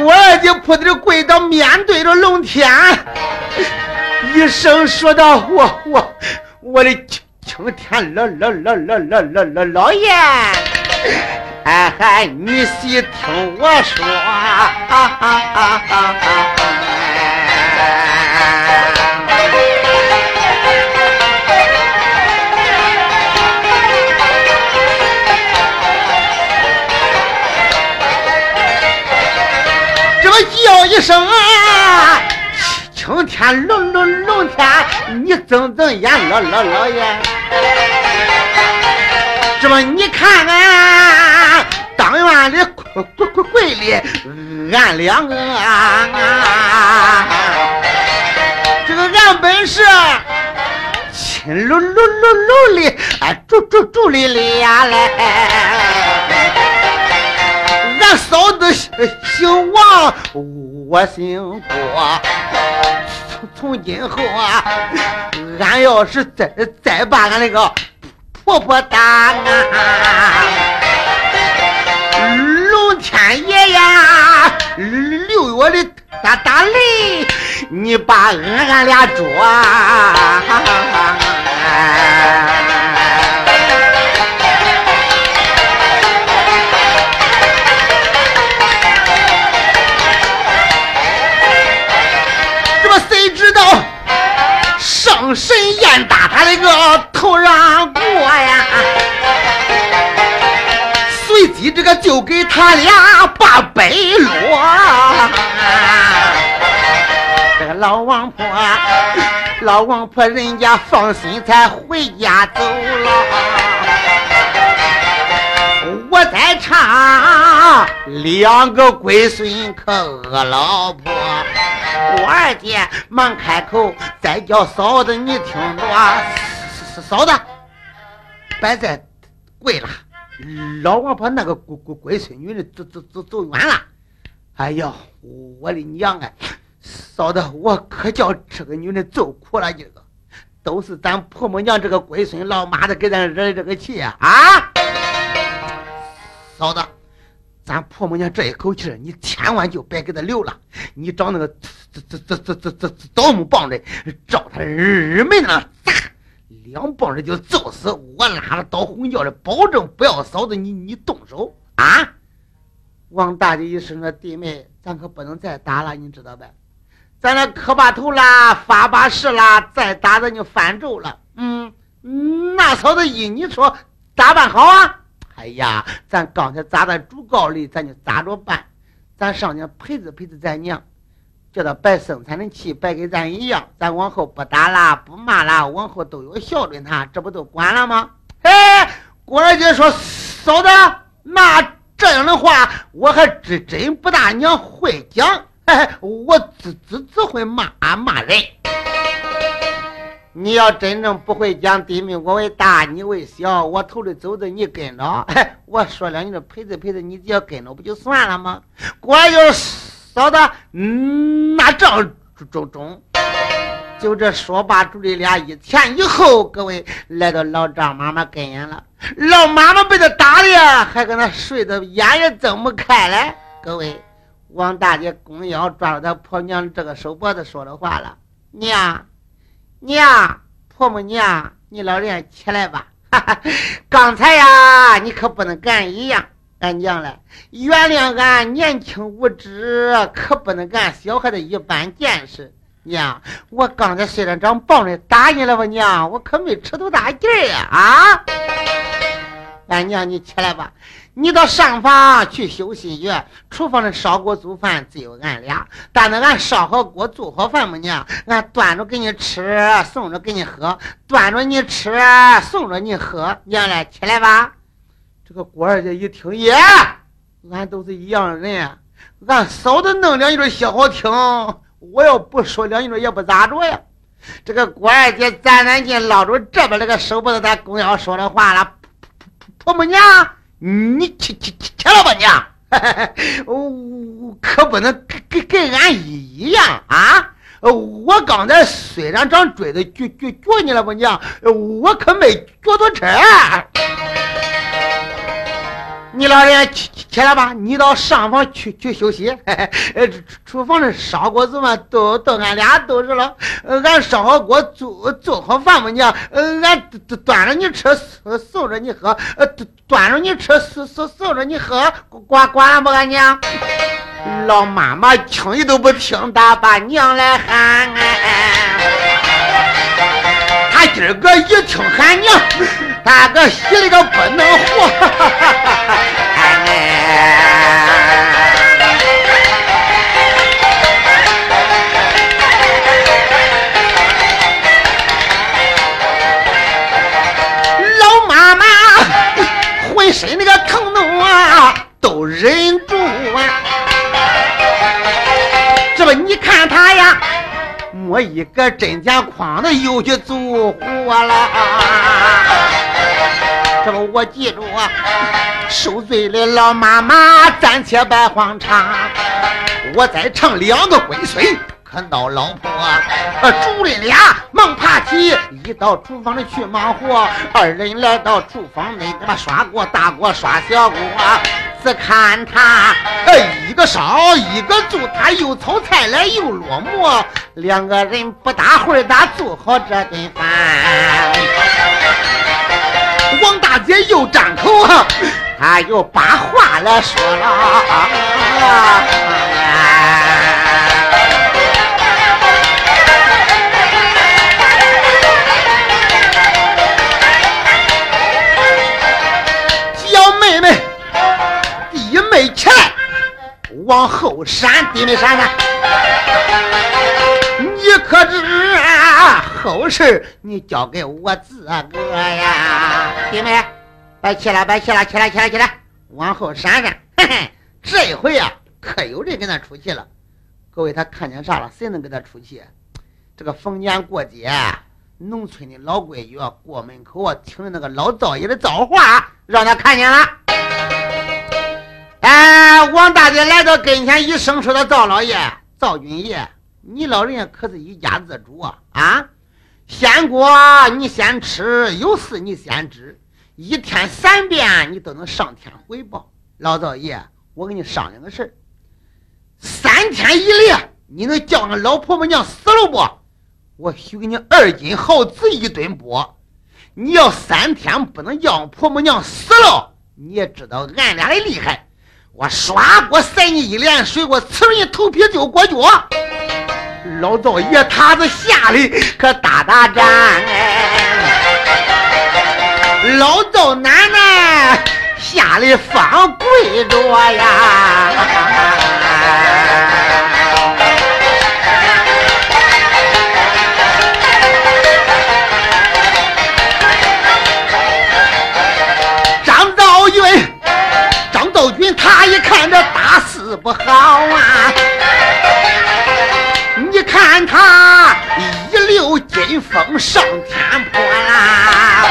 我二姐扑的跪倒，面对着龙天，一声说道：“我我我的。”青天老老老老老老老老爷，哎嗨，你细听我说，这么叫一声啊！青天龙龙龙天，你睁睁眼，老老老爷。这么你看看，当院里柜柜柜里，俺两个，这个俺本是亲噜噜噜噜的，哎，住住住哩哩呀嘞，俺嫂子姓王，我姓郭。从今后啊，俺要是再再把俺那个婆婆打，龙天爷呀，六月里打打雷，你把俺俺俩捉。神燕打他那个头上过呀，随即这个就给他俩把背落。这个老王婆，老王婆人家放心才回家走了。我在唱两个龟孙可恶老婆。我二姐忙开口，再叫嫂子，你听着啊，嫂子，别再跪了。老王婆那个龟龟龟孙女的走走走走远了。哎呦，我的娘啊！嫂子，我可叫这个女人受苦了，今个都是咱婆母娘这个龟孙老妈子给咱惹的这个气啊！啊，嫂子。咱婆母娘这一口气你千万就别给他留了。你找那个这这这这这这倒木棒子，照他耳门那砸，两棒子就揍死。我拉着刀红叫的，保证不要嫂子你你动手啊！王大姐一声说：“弟妹，咱可不能再打了，你知道呗？咱那磕把头啦，发把誓啦，再打咱就翻咒了。嗯，那嫂子依你说咋办好啊？”哎呀，咱刚才砸在主告里，咱就咋着办？咱上去陪着陪着咱娘，叫他别生产的气，别跟咱一样。咱往后不打啦，不骂啦，往后都有孝顺他，这不都管了吗？哎，郭二姐说：“嫂子，那这样的话，我还真真不大娘会讲，我只只只会骂骂人。”你要真正不会讲，地名我为大，你为小，我头里走着，你跟着。我说了，你这，陪着陪着，你只要跟着，不就算了吗？果然就是嫂子，嗯，那照中中。就这说罢，主力俩一前一后，各位来到老张妈妈跟前了。老妈妈被他打的呀，还搁那睡着，眼也睁不开了。各位，王大姐弓腰抓着他婆娘这个手脖子，说的话了，娘。娘，婆母娘，你老人家起来吧。哈哈，刚才呀，你可不能跟俺一样。俺娘嘞，原谅俺年轻无知，可不能干小孩子一般见识。娘，我刚才睡着长棒的打你了吧？娘，我可没吃多大劲儿呀！啊！俺娘，你起来吧，你到上房去休息去。厨房里烧锅煮饭只有俺俩，但那俺烧好锅做好饭么？娘，俺端着给你吃，送着给你喝，端着你吃，送着你喝。娘嘞，起来吧。这个郭二姐一听，耶，俺都是一样人，俺嫂子弄两句小好听。我要不说两句也不咋着呀。这个郭二姐咱咱进捞着这边那个手不子，他公要说的话了。婆母娘，你起起起起来吧你，我可不能跟跟跟俺一一样啊！我刚才虽然长锥子撅撅撅你了吧娘，我可没坐错车。你老人家起起来吧，你到上房去去休息。呃，厨房里烧锅子嘛，都都俺俩都是了。俺烧好锅做做好饭嘛，娘，呃，俺端着你吃，送着你喝。呃，端着你吃，送送送着你喝。管管了不，俺娘？老妈妈轻易都不听，他把娘来喊。他今儿个一听喊娘。大个死了个不能活！老妈妈浑身那个疼痛啊，都忍住啊！这不，你看他呀，摸一个针线筐子又去走火了。这个我记住啊，受罪的老妈妈暂且别慌张，我再唱两个龟孙，可闹老婆。呃，主人俩忙爬起，一到厨房里去忙活。二人来到厨房内，给他刷锅，大锅刷小锅。只看他，呃，一个烧，一个做，他又炒菜来又落馍。两个人不大会儿，咋做好这顿饭？王大姐又张口啊，她又把话来说了。小往后闪，弟妹闪闪。你可知啊？后事你交给我自个呀，弟妹，别气了，别气了，起来，起来，起来，往后闪闪。嘿嘿，这一回啊，可有人跟他出气了。各位，他看见啥了？谁能跟他出气？这个逢年过节，农村的老规矩啊，过门口啊，听那个老灶爷的造话，让他看见了。哎，王大姐来到跟前，一声说：“的赵老爷，赵军爷。”你老人家可是一家之主啊！啊，鲜果你先吃，有事你先知，一天三遍你都能上天回报。老赵爷，我跟你商量个事，三天一夜，你能叫俺老婆婆娘死了不？我许给你二斤耗子一顿钵。你要三天不能叫婆婆娘死了，你也知道俺俩的厉害。我刷锅塞你一脸水，我呲你头皮就过脚。老灶爷他子下里可打打战哎，老赵奶奶下里方跪着呀，不好啊。你看他一溜金风上天坡啦，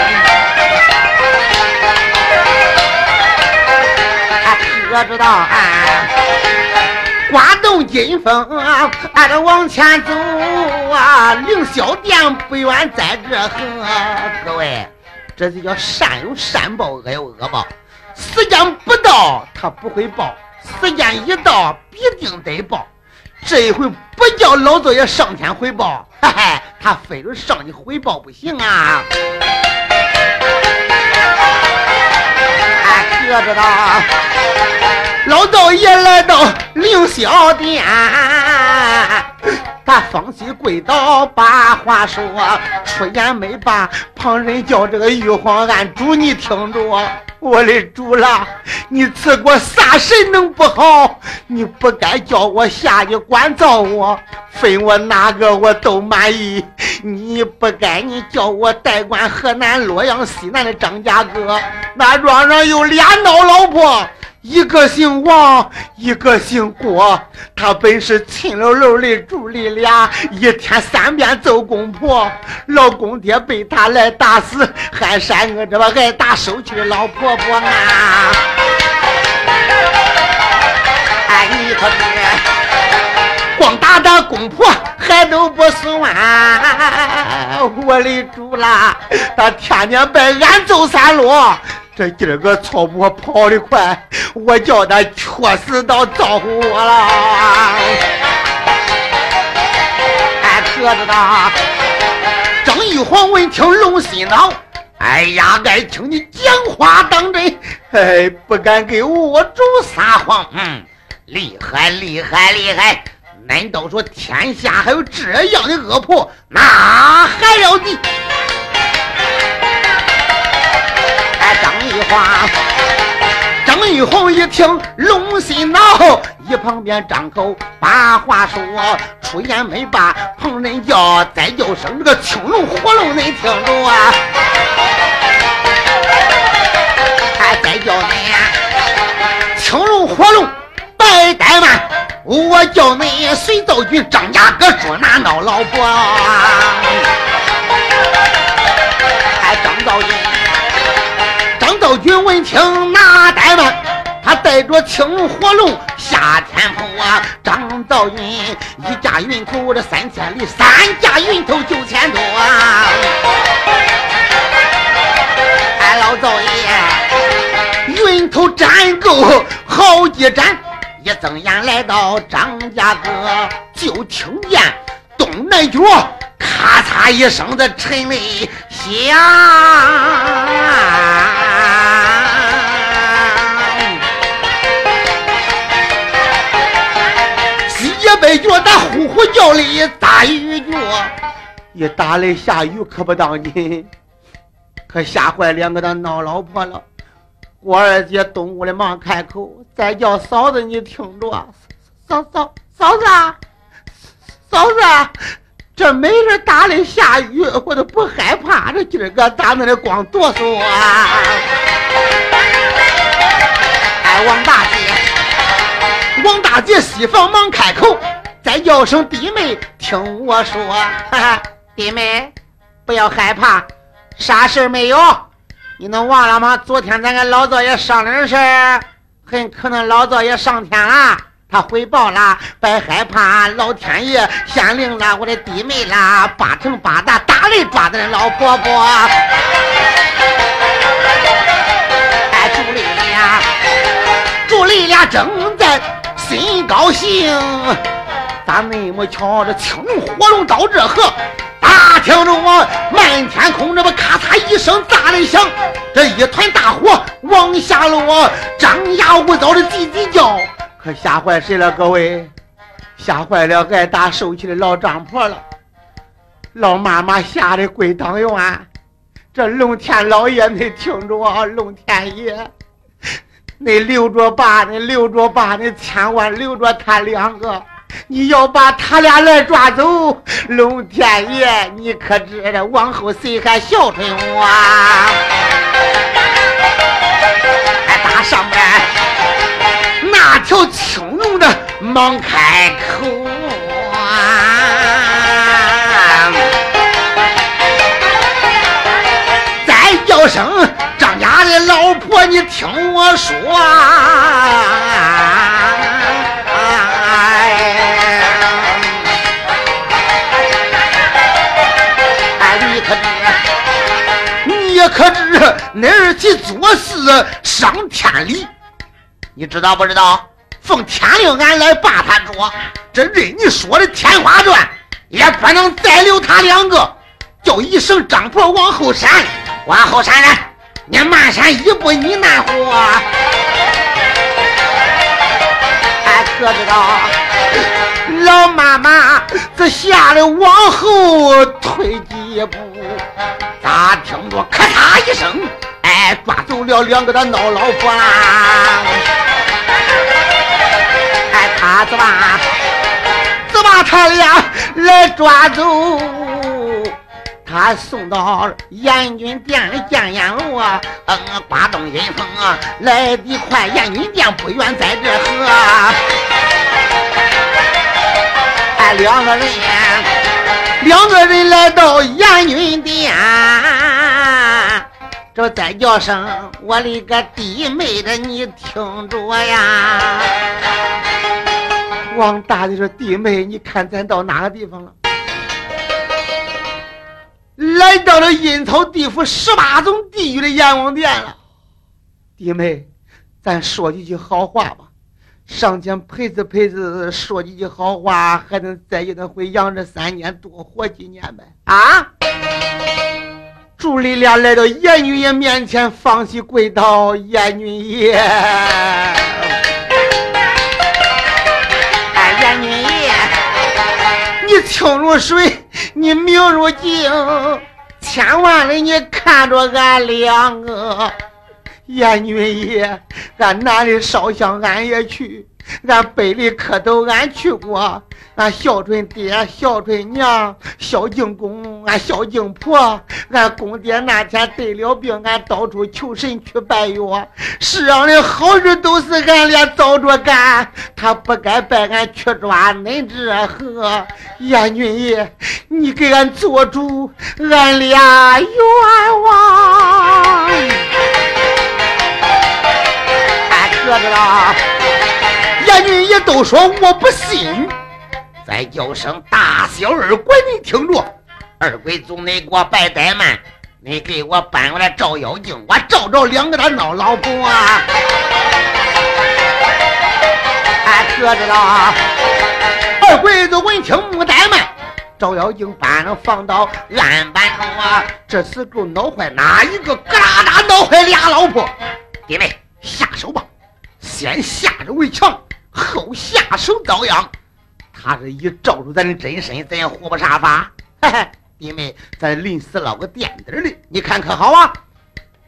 他可知道啊，刮动金风啊，俺这往前走啊，凌霄殿不远在这河。各位，这就叫善有善报，恶有恶报。时间不到他不会报，时间一到必定得报。这一回不叫老道爷上天汇报，嘿嘿，他非得上你汇报不行啊！可知道，老道爷来到凌霄殿，他方西跪倒把话说，出言没把，旁人叫这个玉皇暗主，你听着。我的主啦，你赐我啥神能不好？你不该叫我下去关照我，分我哪个我都满意。你不该你叫我代管河南洛阳西南的张家哥，那庄上有俩孬老婆。一个姓王，一个姓郭，他本是亲搂搂的主力俩，一天三遍揍公婆，老公爹被他来打死，还扇我这个挨打受气的老婆婆啊！哎，你可知，光打打公婆还都不算，我的主啦，他天天被俺揍三路。这今儿个曹婆跑得快，我叫他确实到招呼我了。哎，可知道？张玉皇闻听龙心恼，哎呀，爱听你讲话当真，哎，不敢给我主撒谎。嗯，厉害，厉害，厉害！恁都说天下还有这样的恶婆，那还要你？张玉华，张玉红一听龙心恼，一旁边张口把话说，出言没把，旁人叫再叫声这个青龙活龙，恁听着啊！还再叫你青龙活龙白怠慢，我叫你随道君张家哥捉拿闹老婆，还张道君。赵军闻听哪怠慢，他带着青火龙下天坡啊！张道云一架云头这三千里，三架云头九千多啊！哎，老赵爷，云头粘够好几盏，一睁眼来到张家哥，就听见东南角咔嚓一声的沉雷响。北角打呼呼叫的大雨脚，一打雷下雨可不当紧，可吓坏两个的闹老婆了。我二姐东屋的忙开口，再叫嫂子你听着，嫂嫂嫂子，嫂子，这没人打雷下雨，我都不害怕。这今儿个咋那的光哆嗦啊？哎，王大姐，王大姐西房忙开口。再叫声弟妹，听我说，哈哈，弟妹不要害怕，啥事没有？你能忘了吗？昨天咱跟老灶爷商量的事很可能老灶爷上天了，他汇报了，别害怕，老天爷显灵了，我的弟妹啦，八成八大打雷抓的老婆婆。哎，助理呀，助理俩正在心高兴。咋那么巧？这青龙火龙到这河，大听着我满天空，这不咔嚓一声炸雷响，这一团大火往下落，张牙舞爪的叽叽叫，可吓坏谁了？各位，吓坏了挨打受气的老张婆了。老妈妈吓得跪当院。这龙天老爷，你听着啊，龙天爷，你留着吧，你留着吧，你千万留着他两个。你要把他俩来抓走，龙天爷，你可知道往后谁还孝顺我？哎，大上边那条青龙的忙开口啊！再叫声婆，你听我说。可知那儿去做事伤天理，你知道不知道？奉天令，俺来把他捉。这任你说的天花转，也不能再留他两个。叫一声张婆往后闪，往后闪闪，你慢闪一步，你难活。俺可知道，老妈妈这吓得往后退几步，咋听着咔嚓一声，哎，抓走了两个的孬老婆啦！哎，他怎么怎么他俩来抓走？他送到阎君殿里见阎罗啊，嗯，刮动阴风啊，来得快，阎君殿不远在这河。哎，两个人，两个人来到阎君殿，这再叫声我的个弟妹的，你听着呀。王大的说：“弟妹，你看咱到哪个地方了？”来到了阴曹地府十八种地狱的阎王殿了，弟妹，咱说几句好话吧，上前陪子陪子说几句好话，还能再给他回阳这三年多活几年呗？啊！祝你俩来到阎女爷面前，放心跪倒，阎君爷，哎，阎女爷，你听着水。你明如镜，千万里你看着俺两个，阎女爷，俺南里烧香俺也去。俺北里磕头，俺去过。俺孝顺爹，孝顺娘，孝敬公，俺孝敬婆。俺公爹那天得了病，俺到处求神去拜药。世上的好事都是俺俩早着干，他不该拜俺去抓恁这河。阎君爷，你给俺做主，俺俩冤枉。俺可知道。阎女也都说我不信，再叫声大小二鬼，你听着，二鬼宗你给我拜怠慢，你给我搬过来照妖镜，我照照两个他闹老婆啊！俺可知道，二鬼子闻听不怠慢，照妖镜搬了放到案板上啊！这时够闹坏哪一个？咯啦啦闹坏俩老婆！弟妹下手吧，先下手为强。后下手遭殃，他是一照出咱的真身，咱也活不啥法。嘿嘿，弟妹，咱临死捞个垫底的，你看可好啊？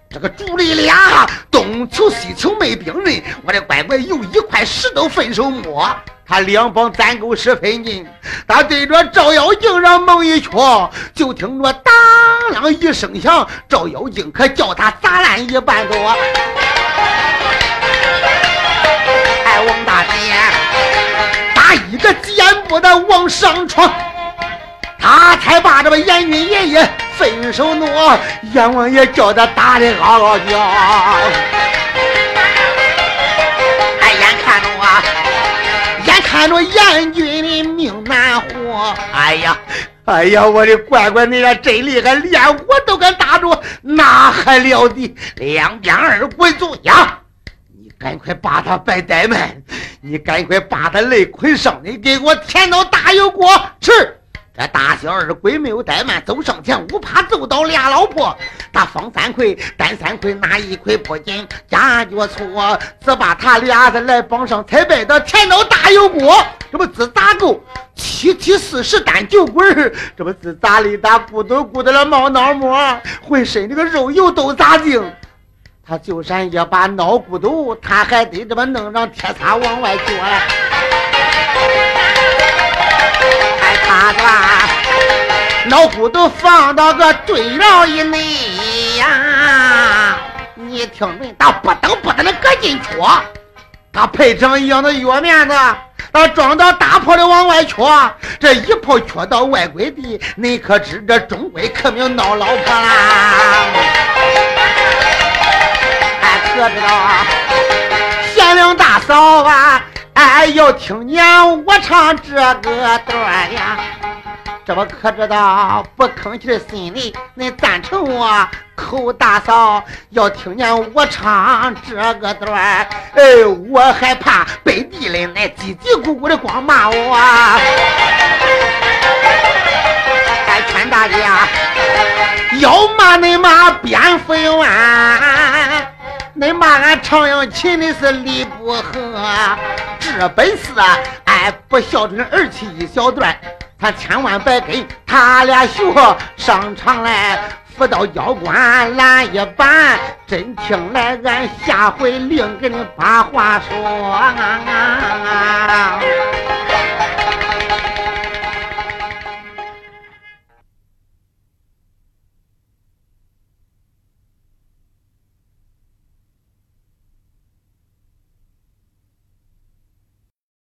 这个主力俩东求西求没兵刃，我的乖乖有一块石头分手摸，他两帮攒够十分劲，他对着照妖镜上猛一戳，就听着当啷一声响，照妖镜可叫他砸烂一半多。王大爷，打一个箭步的往上闯，他才把这个阎君爷爷分手挪，阎王爷叫他打的嗷嗷叫。哎，眼看着啊，眼看着阎君的命难活。哎呀，哎呀，我的乖乖，你俩真厉害，连我都敢打住，那还了得？两边二鬼族呀！赶快把他摆怠慢，你赶快把他累捆上，你给我填到大油锅吃。这大小二鬼没有怠慢，走上前，五怕揍倒俩老婆。他方三魁、单三魁拿一魁不紧，夹脚搓，只把他俩子来绑上，才摆到填到大油锅。这不自打够七七四十单酒滚这不自咋里打咕嘟咕嘟的冒脑沫，浑身这个肉油都咋净。他就算一把脑骨头，他还得这么弄上铁叉往外撅。哎，他把脑骨头放到个堆窑以内呀，你听没？他不等不等的搁进去，他配成一样的药面子，他装到大炮里往外撅，这一炮撅到外鬼地，你可知这中鬼可没有闹老婆啦？可知道啊，贤良大嫂啊，哎，要听见我唱这个段呀，这我可知道，不吭气的心里，恁赞成我口大嫂。要听见我唱这个段，哎，我害怕背地里那叽叽咕咕的光骂我。还劝大家，要骂恁骂蝙蝠院。恁骂俺常阳琴的是理不合，这本事哎不孝顺儿妻一小段，他千万别跟他俩学上场来，辅导教官拦一板，真听来俺下回另给你把话说。